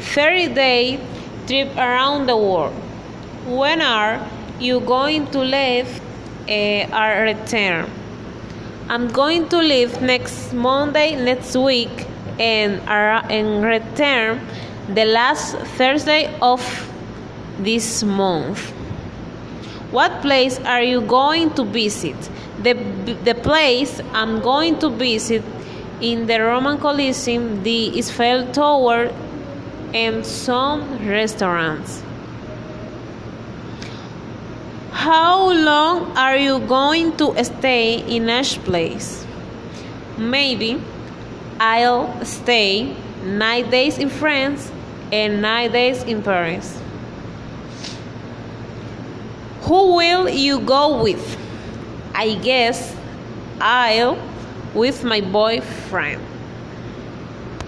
30 day trip around the world. When are you going to leave uh, or return? I'm going to leave next Monday next week and, uh, and return the last Thursday of this month. What place are you going to visit? The, the place I'm going to visit in the Roman Coliseum, the Eiffel Tower, and some restaurants. How long are you going to stay in each place? Maybe I'll stay nine days in France and nine days in Paris. Who will you go with? I guess I'll with my boyfriend.